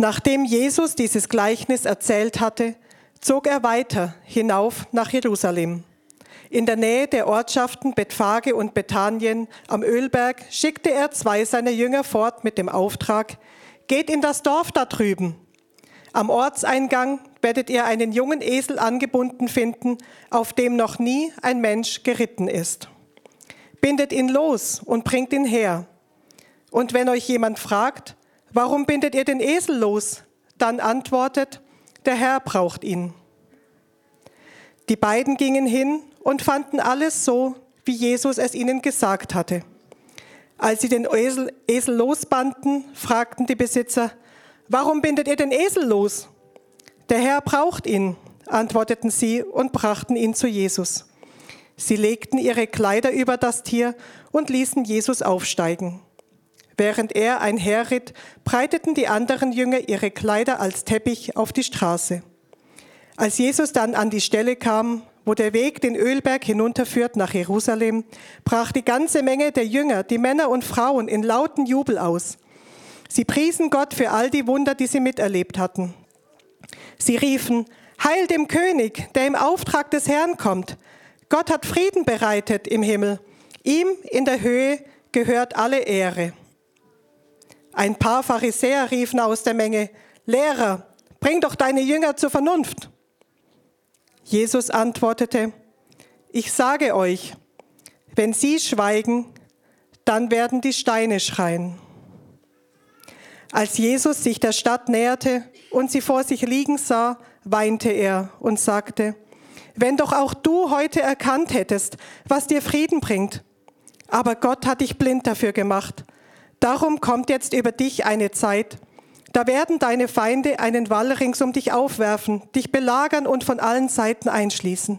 Nachdem Jesus dieses Gleichnis erzählt hatte, zog er weiter hinauf nach Jerusalem. In der Nähe der Ortschaften Bethphage und Bethanien am Ölberg schickte er zwei seiner Jünger fort mit dem Auftrag, geht in das Dorf da drüben. Am Ortseingang werdet ihr einen jungen Esel angebunden finden, auf dem noch nie ein Mensch geritten ist. Bindet ihn los und bringt ihn her. Und wenn euch jemand fragt, warum bindet ihr den Esel los, dann antwortet, der Herr braucht ihn. Die beiden gingen hin und fanden alles so, wie Jesus es ihnen gesagt hatte. Als sie den Esel, Esel losbanden, fragten die Besitzer, warum bindet ihr den Esel los? Der Herr braucht ihn, antworteten sie und brachten ihn zu Jesus. Sie legten ihre Kleider über das Tier und ließen Jesus aufsteigen. Während er einherritt, breiteten die anderen Jünger ihre Kleider als Teppich auf die Straße. Als Jesus dann an die Stelle kam, wo der Weg den Ölberg hinunterführt nach Jerusalem, brach die ganze Menge der Jünger, die Männer und Frauen, in lauten Jubel aus. Sie priesen Gott für all die Wunder, die sie miterlebt hatten. Sie riefen, Heil dem König, der im Auftrag des Herrn kommt. Gott hat Frieden bereitet im Himmel. Ihm in der Höhe gehört alle Ehre. Ein paar Pharisäer riefen aus der Menge, Lehrer, bring doch deine Jünger zur Vernunft. Jesus antwortete, ich sage euch, wenn sie schweigen, dann werden die Steine schreien. Als Jesus sich der Stadt näherte und sie vor sich liegen sah, weinte er und sagte, wenn doch auch du heute erkannt hättest, was dir Frieden bringt. Aber Gott hat dich blind dafür gemacht. Darum kommt jetzt über dich eine Zeit, da werden deine Feinde einen Wall rings um dich aufwerfen, dich belagern und von allen Seiten einschließen.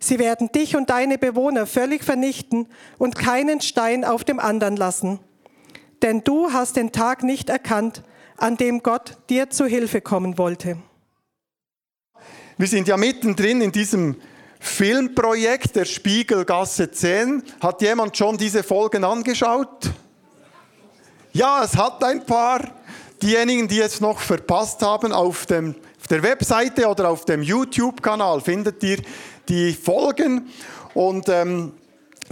Sie werden dich und deine Bewohner völlig vernichten und keinen Stein auf dem anderen lassen. Denn du hast den Tag nicht erkannt, an dem Gott dir zu Hilfe kommen wollte. Wir sind ja mittendrin in diesem Filmprojekt der Spiegelgasse 10. Hat jemand schon diese Folgen angeschaut? Ja, es hat ein paar. Diejenigen, die es noch verpasst haben, auf, dem, auf der Webseite oder auf dem YouTube-Kanal findet ihr die Folgen. Und ähm,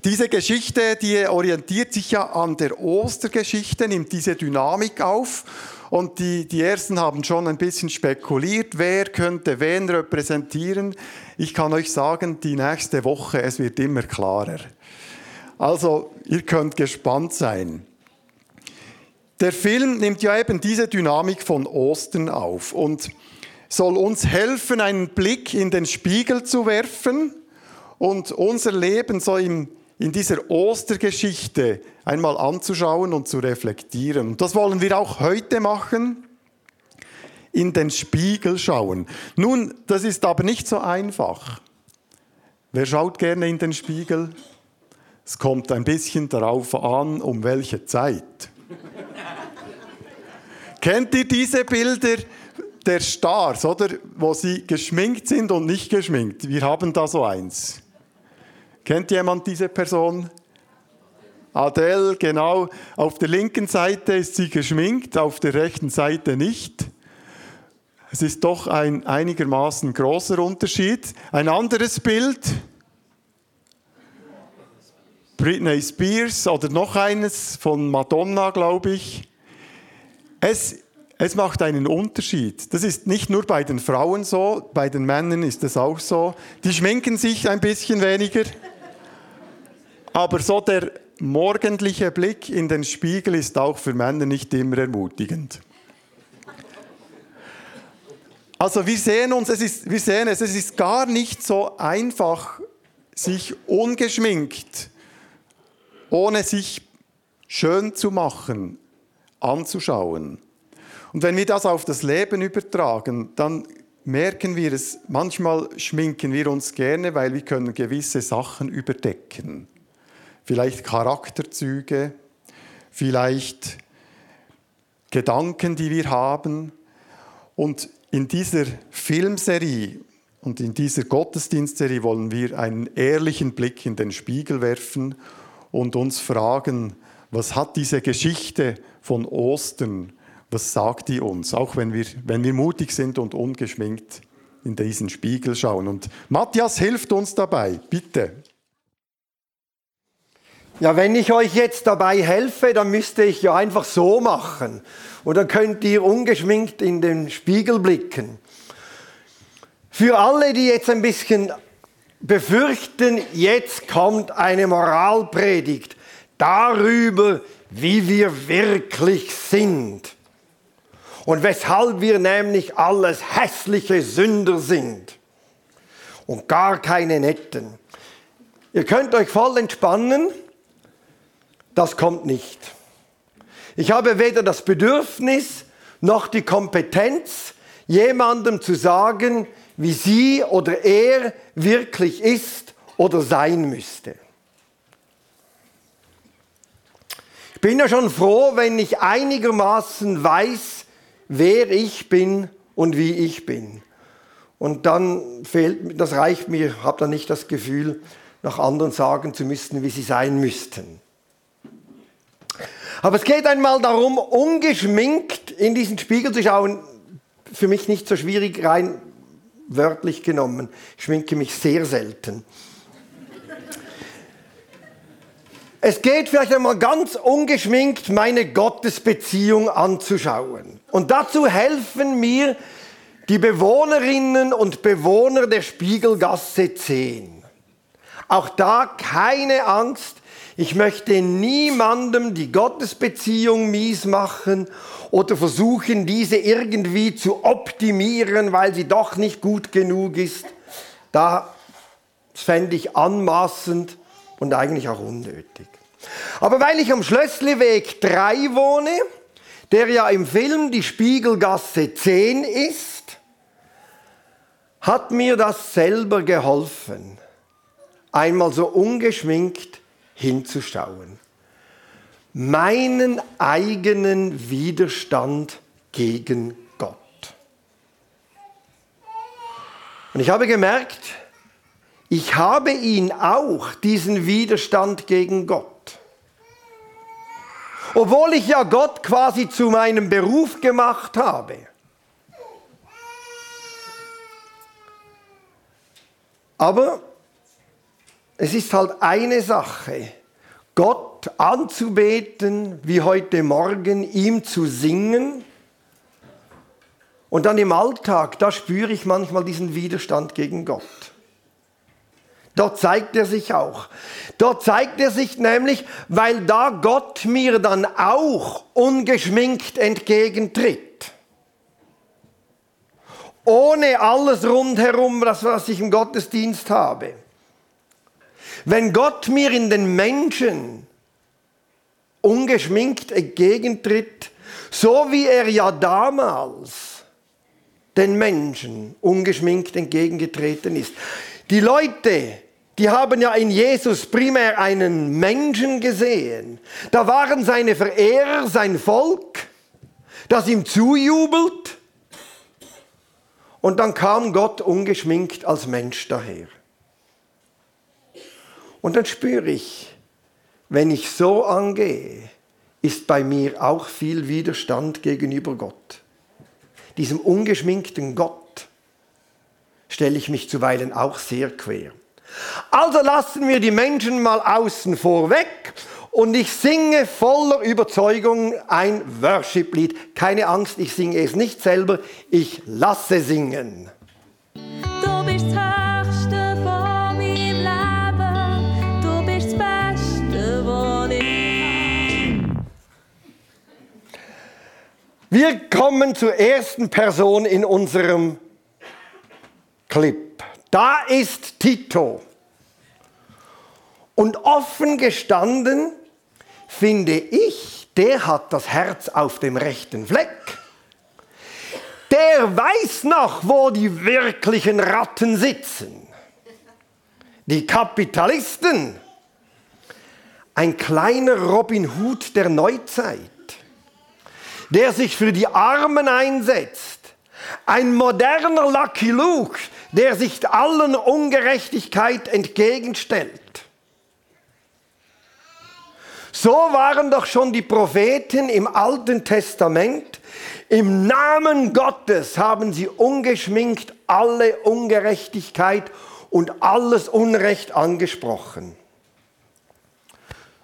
diese Geschichte, die orientiert sich ja an der Ostergeschichte, nimmt diese Dynamik auf. Und die, die ersten haben schon ein bisschen spekuliert, wer könnte wen repräsentieren. Ich kann euch sagen, die nächste Woche, es wird immer klarer. Also, ihr könnt gespannt sein. Der Film nimmt ja eben diese Dynamik von Ostern auf und soll uns helfen, einen Blick in den Spiegel zu werfen und unser Leben so in, in dieser Ostergeschichte einmal anzuschauen und zu reflektieren. Und das wollen wir auch heute machen, in den Spiegel schauen. Nun, das ist aber nicht so einfach. Wer schaut gerne in den Spiegel? Es kommt ein bisschen darauf an, um welche Zeit. Kennt ihr diese Bilder der Stars, oder? Wo sie geschminkt sind und nicht geschminkt. Wir haben da so eins. Kennt jemand diese Person? Adele, genau. Auf der linken Seite ist sie geschminkt, auf der rechten Seite nicht. Es ist doch ein einigermaßen großer Unterschied. Ein anderes Bild. Britney Spears oder noch eines von Madonna, glaube ich. Es, es macht einen Unterschied. Das ist nicht nur bei den Frauen so, bei den Männern ist es auch so. Die schminken sich ein bisschen weniger. Aber so der morgendliche Blick in den Spiegel ist auch für Männer nicht immer ermutigend. Also wir sehen uns, es ist, wir sehen es, es ist gar nicht so einfach, sich ungeschminkt, ohne sich schön zu machen, anzuschauen. Und wenn wir das auf das Leben übertragen, dann merken wir es, manchmal schminken wir uns gerne, weil wir können gewisse Sachen überdecken. Vielleicht Charakterzüge, vielleicht Gedanken, die wir haben. Und in dieser Filmserie und in dieser Gottesdienstserie wollen wir einen ehrlichen Blick in den Spiegel werfen und uns fragen, was hat diese Geschichte von Ostern, Was sagt die uns, auch wenn wir, wenn wir mutig sind und ungeschminkt in diesen Spiegel schauen? Und Matthias hilft uns dabei, bitte. Ja, wenn ich euch jetzt dabei helfe, dann müsste ich ja einfach so machen. Dann könnt ihr ungeschminkt in den Spiegel blicken. Für alle, die jetzt ein bisschen befürchten, jetzt kommt eine Moralpredigt darüber, wie wir wirklich sind. Und weshalb wir nämlich alles hässliche Sünder sind. Und gar keine netten. Ihr könnt euch voll entspannen. Das kommt nicht. Ich habe weder das Bedürfnis noch die Kompetenz, jemandem zu sagen, wie sie oder er wirklich ist oder sein müsste. Ich bin ja schon froh, wenn ich einigermaßen weiß, wer ich bin und wie ich bin. Und dann fehlt, das reicht mir, habe dann nicht das Gefühl, nach anderen sagen zu müssen, wie sie sein müssten. Aber es geht einmal darum, ungeschminkt in diesen Spiegel zu schauen. Für mich nicht so schwierig, rein wörtlich genommen. Ich schminke mich sehr selten. Es geht vielleicht einmal ganz ungeschminkt, meine Gottesbeziehung anzuschauen. Und dazu helfen mir die Bewohnerinnen und Bewohner der Spiegelgasse 10. Auch da keine Angst, ich möchte niemandem die Gottesbeziehung mies machen oder versuchen, diese irgendwie zu optimieren, weil sie doch nicht gut genug ist. Da fände ich anmaßend und eigentlich auch unnötig. Aber weil ich am Schlössliweg 3 wohne, der ja im Film die Spiegelgasse 10 ist, hat mir das selber geholfen, einmal so ungeschminkt hinzuschauen meinen eigenen Widerstand gegen Gott. Und ich habe gemerkt, ich habe ihn auch, diesen Widerstand gegen Gott. Obwohl ich ja Gott quasi zu meinem Beruf gemacht habe. Aber es ist halt eine Sache, Gott anzubeten, wie heute Morgen, ihm zu singen. Und dann im Alltag, da spüre ich manchmal diesen Widerstand gegen Gott. Dort zeigt er sich auch. Dort zeigt er sich nämlich, weil da Gott mir dann auch ungeschminkt entgegentritt. Ohne alles rundherum, das, was ich im Gottesdienst habe. Wenn Gott mir in den Menschen ungeschminkt entgegentritt, so wie er ja damals den Menschen ungeschminkt entgegengetreten ist. Die Leute, die haben ja in Jesus primär einen Menschen gesehen. Da waren seine Verehrer, sein Volk, das ihm zujubelt. Und dann kam Gott ungeschminkt als Mensch daher. Und dann spüre ich, wenn ich so angehe, ist bei mir auch viel Widerstand gegenüber Gott. Diesem ungeschminkten Gott stelle ich mich zuweilen auch sehr quer. Also lassen wir die Menschen mal außen vor weg und ich singe voller Überzeugung ein Worship-Lied. Keine Angst, ich singe es nicht selber, ich lasse singen. Du bist Wir kommen zur ersten Person in unserem Clip. Da ist Tito. Und offen gestanden finde ich, der hat das Herz auf dem rechten Fleck. Der weiß noch, wo die wirklichen Ratten sitzen. Die Kapitalisten. Ein kleiner Robin Hood der Neuzeit der sich für die Armen einsetzt. Ein moderner Lucky Luke, der sich allen Ungerechtigkeit entgegenstellt. So waren doch schon die Propheten im Alten Testament. Im Namen Gottes haben sie ungeschminkt alle Ungerechtigkeit und alles Unrecht angesprochen.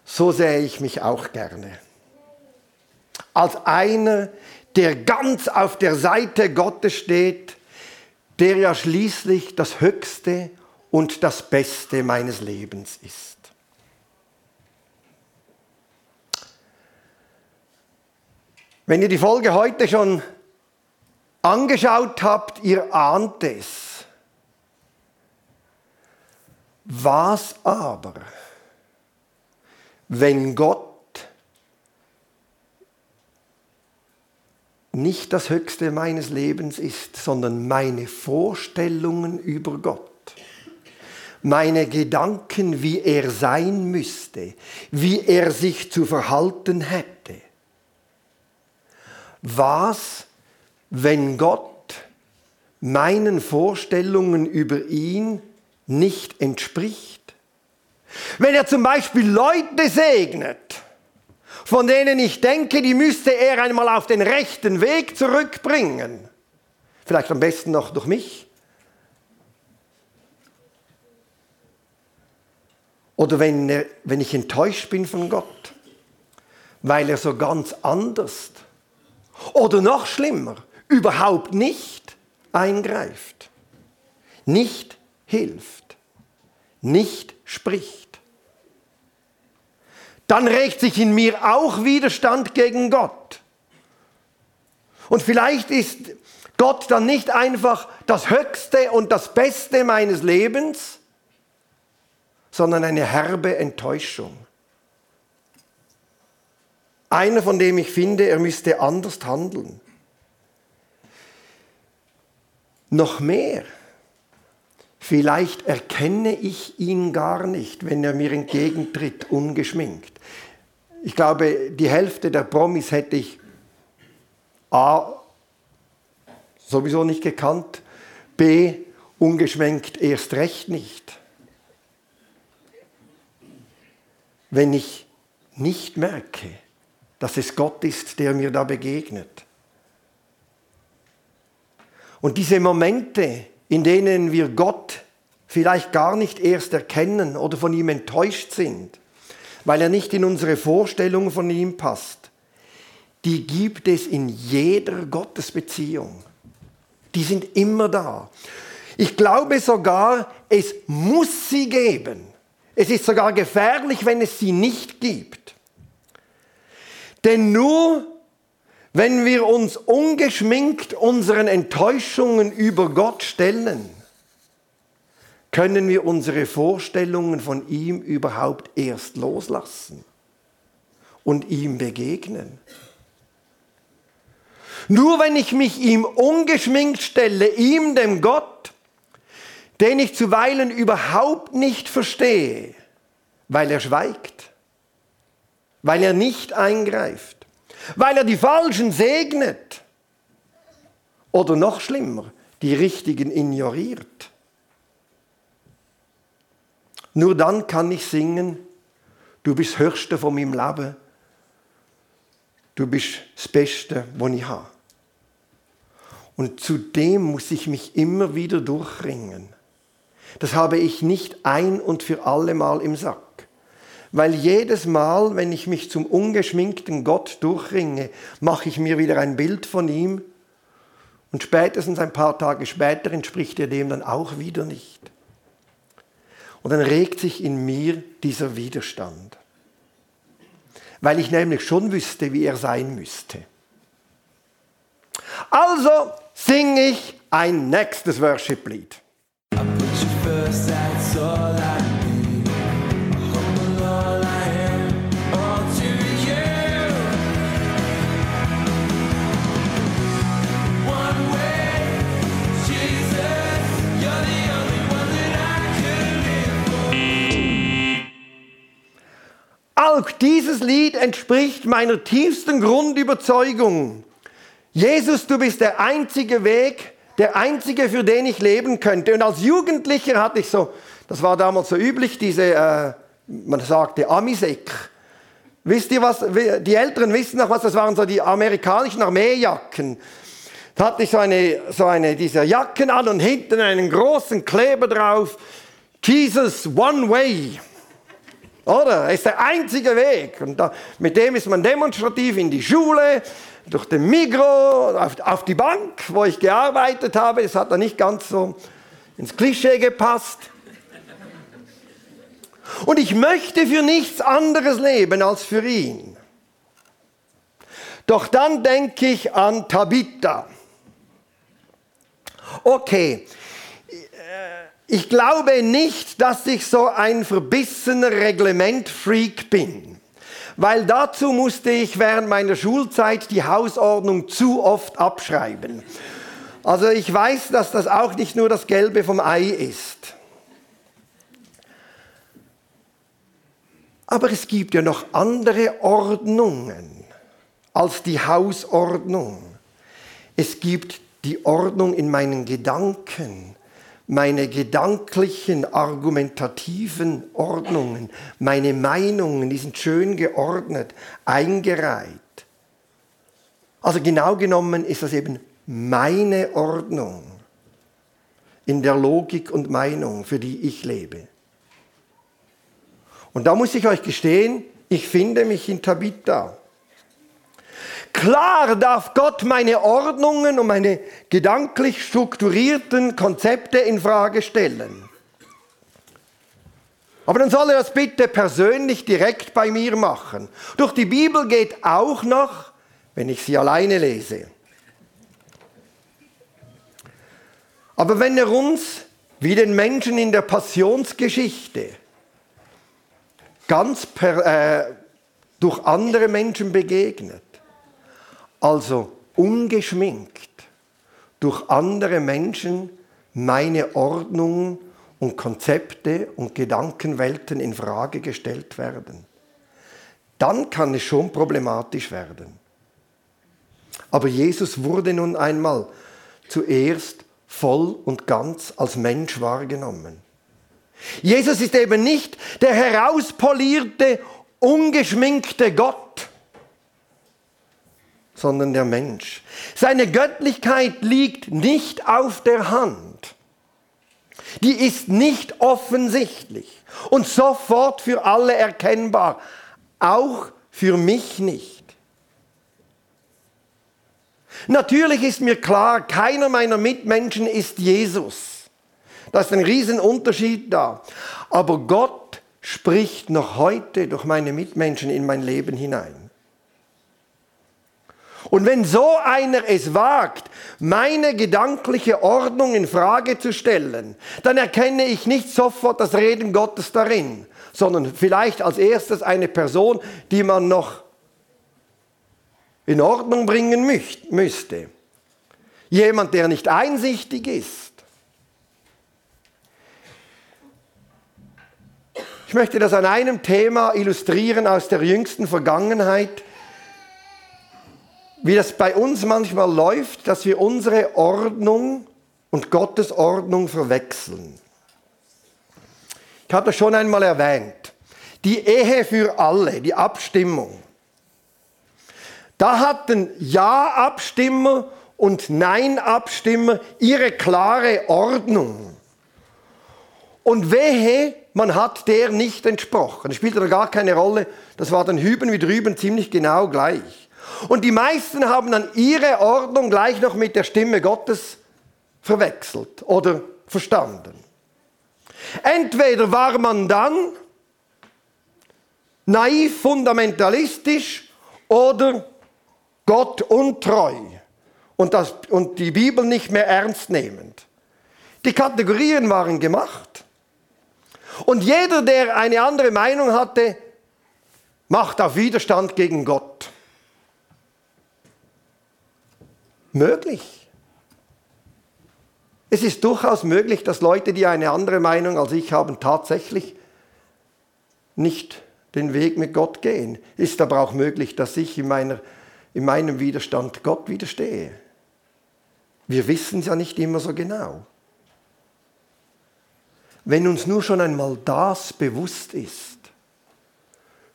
So sähe ich mich auch gerne. Als einer, der ganz auf der Seite Gottes steht, der ja schließlich das Höchste und das Beste meines Lebens ist. Wenn ihr die Folge heute schon angeschaut habt, ihr ahnt es. Was aber, wenn Gott nicht das Höchste meines Lebens ist, sondern meine Vorstellungen über Gott, meine Gedanken, wie er sein müsste, wie er sich zu verhalten hätte. Was, wenn Gott meinen Vorstellungen über ihn nicht entspricht? Wenn er zum Beispiel Leute segnet, von denen ich denke, die müsste er einmal auf den rechten Weg zurückbringen. Vielleicht am besten noch durch mich. Oder wenn, er, wenn ich enttäuscht bin von Gott, weil er so ganz anders oder noch schlimmer, überhaupt nicht eingreift, nicht hilft, nicht spricht dann regt sich in mir auch Widerstand gegen Gott. Und vielleicht ist Gott dann nicht einfach das Höchste und das Beste meines Lebens, sondern eine herbe Enttäuschung. Einer, von dem ich finde, er müsste anders handeln. Noch mehr. Vielleicht erkenne ich ihn gar nicht, wenn er mir entgegentritt, ungeschminkt. Ich glaube, die Hälfte der Promis hätte ich A sowieso nicht gekannt, B ungeschminkt erst recht nicht. Wenn ich nicht merke, dass es Gott ist, der mir da begegnet. Und diese Momente, in denen wir Gott vielleicht gar nicht erst erkennen oder von ihm enttäuscht sind, weil er nicht in unsere Vorstellung von ihm passt, die gibt es in jeder Gottesbeziehung. Die sind immer da. Ich glaube sogar, es muss sie geben. Es ist sogar gefährlich, wenn es sie nicht gibt. Denn nur wenn wir uns ungeschminkt unseren Enttäuschungen über Gott stellen, können wir unsere Vorstellungen von ihm überhaupt erst loslassen und ihm begegnen. Nur wenn ich mich ihm ungeschminkt stelle, ihm, dem Gott, den ich zuweilen überhaupt nicht verstehe, weil er schweigt, weil er nicht eingreift, weil er die Falschen segnet. Oder noch schlimmer, die Richtigen ignoriert. Nur dann kann ich singen, du bist das Höchste von meinem Leben. Du bist das Beste, was ich habe. Und zu dem muss ich mich immer wieder durchringen. Das habe ich nicht ein und für alle Mal im Sack weil jedes Mal, wenn ich mich zum ungeschminkten Gott durchringe, mache ich mir wieder ein Bild von ihm und spätestens ein paar Tage später entspricht er dem dann auch wieder nicht. Und dann regt sich in mir dieser Widerstand, weil ich nämlich schon wüsste, wie er sein müsste. Also singe ich ein nächstes Worship-Lied. Auch dieses Lied entspricht meiner tiefsten Grundüberzeugung. Jesus, du bist der einzige Weg, der einzige, für den ich leben könnte. Und als Jugendlicher hatte ich so, das war damals so üblich, diese, äh, man sagte Amisek. Wisst ihr was? Die Älteren wissen noch was, das waren so die amerikanischen Armeejacken. Da hatte ich so eine, so eine dieser Jacken an und hinten einen großen Kleber drauf. Jesus One Way. Oder? Er ist der einzige Weg. Und da, mit dem ist man demonstrativ in die Schule, durch den Migro, auf, auf die Bank, wo ich gearbeitet habe. Das hat da nicht ganz so ins Klischee gepasst. Und ich möchte für nichts anderes leben als für ihn. Doch dann denke ich an Tabitha. Okay, ich glaube nicht, dass ich so ein verbissener Reglementfreak bin, weil dazu musste ich während meiner Schulzeit die Hausordnung zu oft abschreiben. Also ich weiß, dass das auch nicht nur das Gelbe vom Ei ist. Aber es gibt ja noch andere Ordnungen als die Hausordnung. Es gibt die Ordnung in meinen Gedanken, meine gedanklichen, argumentativen Ordnungen, meine Meinungen, die sind schön geordnet, eingereiht. Also genau genommen ist das eben meine Ordnung in der Logik und Meinung, für die ich lebe. Und da muss ich euch gestehen, ich finde mich in Tabitha. Klar darf Gott meine Ordnungen und meine gedanklich strukturierten Konzepte in Frage stellen. Aber dann soll er das bitte persönlich direkt bei mir machen. Durch die Bibel geht auch noch, wenn ich sie alleine lese. Aber wenn er uns, wie den Menschen in der Passionsgeschichte, ganz per, äh, durch andere Menschen begegnet, also ungeschminkt durch andere Menschen meine Ordnung und Konzepte und Gedankenwelten in Frage gestellt werden. Dann kann es schon problematisch werden. Aber Jesus wurde nun einmal zuerst voll und ganz als Mensch wahrgenommen. Jesus ist eben nicht der herauspolierte, ungeschminkte Gott, sondern der Mensch. Seine Göttlichkeit liegt nicht auf der Hand. Die ist nicht offensichtlich und sofort für alle erkennbar, auch für mich nicht. Natürlich ist mir klar, keiner meiner Mitmenschen ist Jesus. Da ist ein Riesenunterschied da. Aber Gott spricht noch heute durch meine Mitmenschen in mein Leben hinein. Und wenn so einer es wagt, meine gedankliche Ordnung in Frage zu stellen, dann erkenne ich nicht sofort das Reden Gottes darin, sondern vielleicht als erstes eine Person, die man noch in Ordnung bringen müsste. Jemand, der nicht einsichtig ist. Ich möchte das an einem Thema illustrieren aus der jüngsten Vergangenheit wie das bei uns manchmal läuft, dass wir unsere Ordnung und Gottes Ordnung verwechseln. Ich habe das schon einmal erwähnt. Die Ehe für alle, die Abstimmung. Da hatten Ja-Abstimmer und Nein-Abstimmer ihre klare Ordnung. Und wehe, man hat der nicht entsprochen. Das spielte da gar keine Rolle. Das war dann hüben wie drüben ziemlich genau gleich. Und die meisten haben dann ihre Ordnung gleich noch mit der Stimme Gottes verwechselt oder verstanden. Entweder war man dann naiv, fundamentalistisch oder Gott untreu und, das, und die Bibel nicht mehr ernst nehmend. Die Kategorien waren gemacht. Und jeder, der eine andere Meinung hatte, macht auf Widerstand gegen Gott. Möglich. Es ist durchaus möglich, dass Leute, die eine andere Meinung als ich haben, tatsächlich nicht den Weg mit Gott gehen. Ist aber auch möglich, dass ich in, meiner, in meinem Widerstand Gott widerstehe. Wir wissen es ja nicht immer so genau. Wenn uns nur schon einmal das bewusst ist,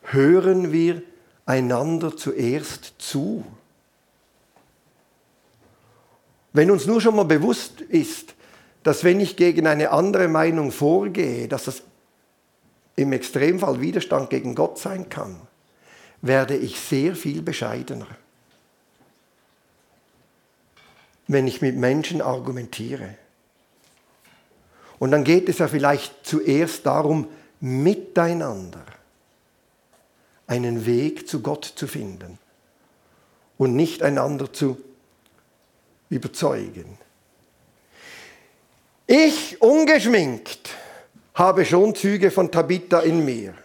hören wir einander zuerst zu. Wenn uns nur schon mal bewusst ist, dass wenn ich gegen eine andere Meinung vorgehe, dass das im Extremfall Widerstand gegen Gott sein kann, werde ich sehr viel bescheidener, wenn ich mit Menschen argumentiere. Und dann geht es ja vielleicht zuerst darum, miteinander einen Weg zu Gott zu finden und nicht einander zu überzeugen. Ich ungeschminkt habe schon Züge von Tabitha in mir,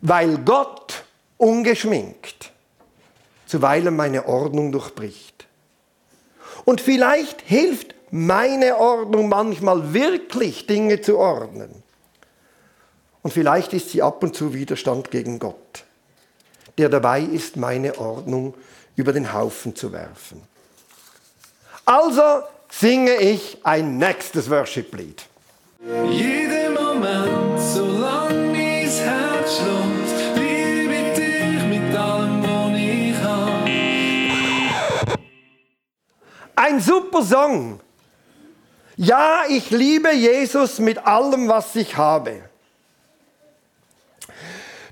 weil Gott ungeschminkt zuweilen meine Ordnung durchbricht. Und vielleicht hilft meine Ordnung manchmal wirklich Dinge zu ordnen. Und vielleicht ist sie ab und zu Widerstand gegen Gott, der dabei ist, meine Ordnung über den Haufen zu werfen. Also singe ich ein nächstes Worship-Lied. Jeden Moment, solange mein Herz schlägt, liebe ich dich mit allem, was ich habe. Ein super Song. Ja, ich liebe Jesus mit allem, was ich habe.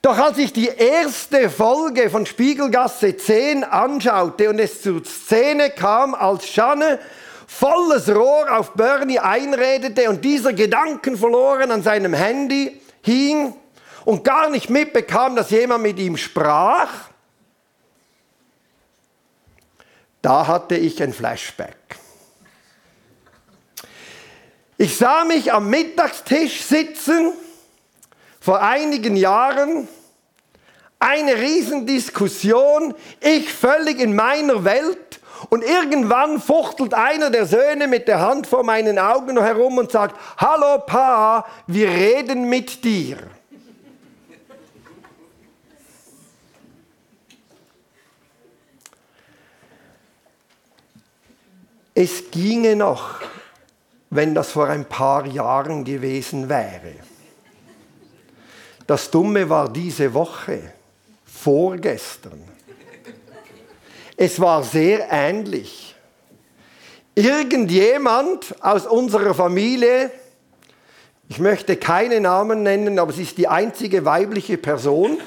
Doch als ich die erste Folge von Spiegelgasse 10 anschaute und es zur Szene kam, als Schanne volles Rohr auf Bernie einredete und dieser Gedanken verloren an seinem Handy hing und gar nicht mitbekam, dass jemand mit ihm sprach, da hatte ich ein Flashback. Ich sah mich am Mittagstisch sitzen vor einigen Jahren eine Riesendiskussion, ich völlig in meiner Welt und irgendwann fuchtelt einer der Söhne mit der Hand vor meinen Augen herum und sagt, hallo Pa, wir reden mit dir. Es ginge noch, wenn das vor ein paar Jahren gewesen wäre. Das Dumme war diese Woche, vorgestern. Es war sehr ähnlich. Irgendjemand aus unserer Familie, ich möchte keine Namen nennen, aber sie ist die einzige weibliche Person,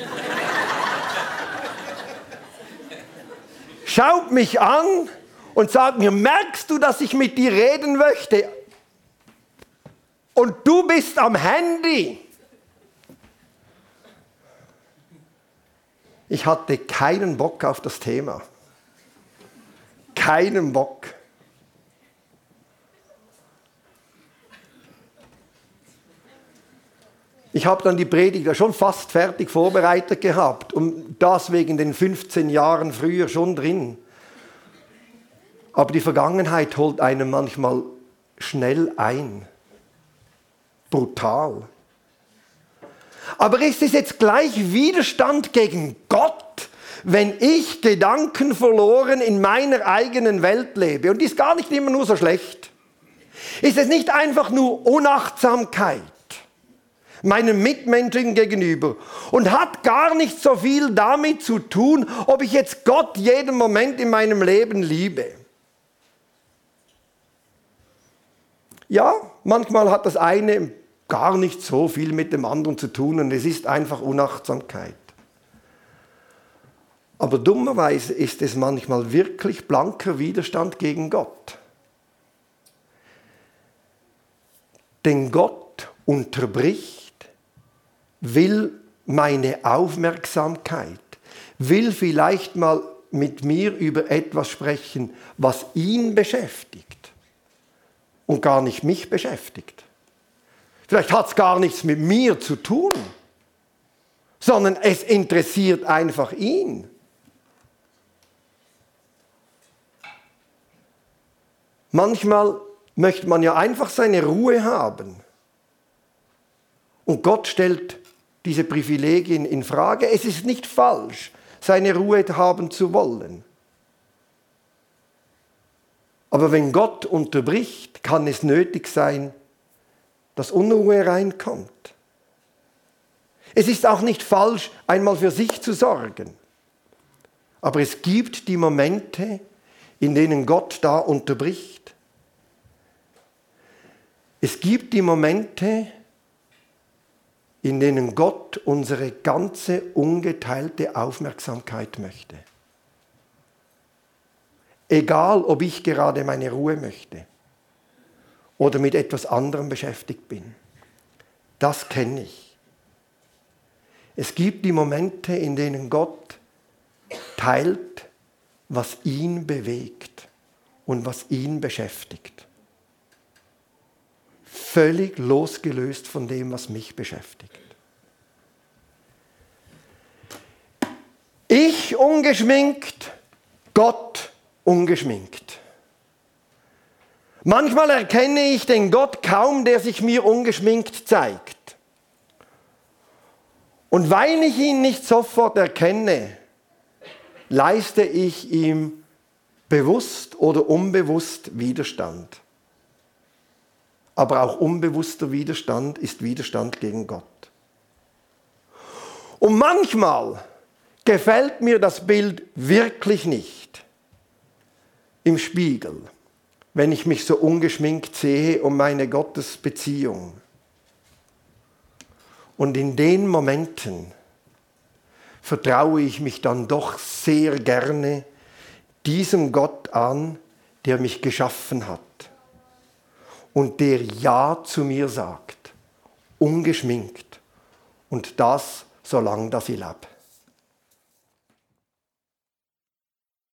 schaut mich an und sagt mir, merkst du, dass ich mit dir reden möchte? Und du bist am Handy. Ich hatte keinen Bock auf das Thema. Keinen Bock. Ich habe dann die Predigt schon fast fertig vorbereitet gehabt und das wegen den 15 Jahren früher schon drin. Aber die Vergangenheit holt einen manchmal schnell ein. Brutal. Aber ist es jetzt gleich Widerstand gegen Gott, wenn ich Gedanken verloren in meiner eigenen Welt lebe? Und die ist gar nicht immer nur so schlecht. Ist es nicht einfach nur Unachtsamkeit meinem Mitmenschen gegenüber und hat gar nicht so viel damit zu tun, ob ich jetzt Gott jeden Moment in meinem Leben liebe? Ja, manchmal hat das eine gar nicht so viel mit dem anderen zu tun und es ist einfach Unachtsamkeit. Aber dummerweise ist es manchmal wirklich blanker Widerstand gegen Gott. Denn Gott unterbricht, will meine Aufmerksamkeit, will vielleicht mal mit mir über etwas sprechen, was ihn beschäftigt und gar nicht mich beschäftigt. Vielleicht hat es gar nichts mit mir zu tun, sondern es interessiert einfach ihn. Manchmal möchte man ja einfach seine Ruhe haben. Und Gott stellt diese Privilegien in Frage. Es ist nicht falsch, seine Ruhe haben zu wollen. Aber wenn Gott unterbricht, kann es nötig sein, dass Unruhe reinkommt. Es ist auch nicht falsch, einmal für sich zu sorgen. Aber es gibt die Momente, in denen Gott da unterbricht. Es gibt die Momente, in denen Gott unsere ganze ungeteilte Aufmerksamkeit möchte. Egal, ob ich gerade meine Ruhe möchte oder mit etwas anderem beschäftigt bin. Das kenne ich. Es gibt die Momente, in denen Gott teilt, was ihn bewegt und was ihn beschäftigt. Völlig losgelöst von dem, was mich beschäftigt. Ich ungeschminkt, Gott ungeschminkt. Manchmal erkenne ich den Gott kaum, der sich mir ungeschminkt zeigt. Und weil ich ihn nicht sofort erkenne, leiste ich ihm bewusst oder unbewusst Widerstand. Aber auch unbewusster Widerstand ist Widerstand gegen Gott. Und manchmal gefällt mir das Bild wirklich nicht im Spiegel, wenn ich mich so ungeschminkt sehe um meine Gottesbeziehung. Und in den Momenten vertraue ich mich dann doch sehr gerne diesem Gott an, der mich geschaffen hat und der Ja zu mir sagt, ungeschminkt und das solange dass ich lebe.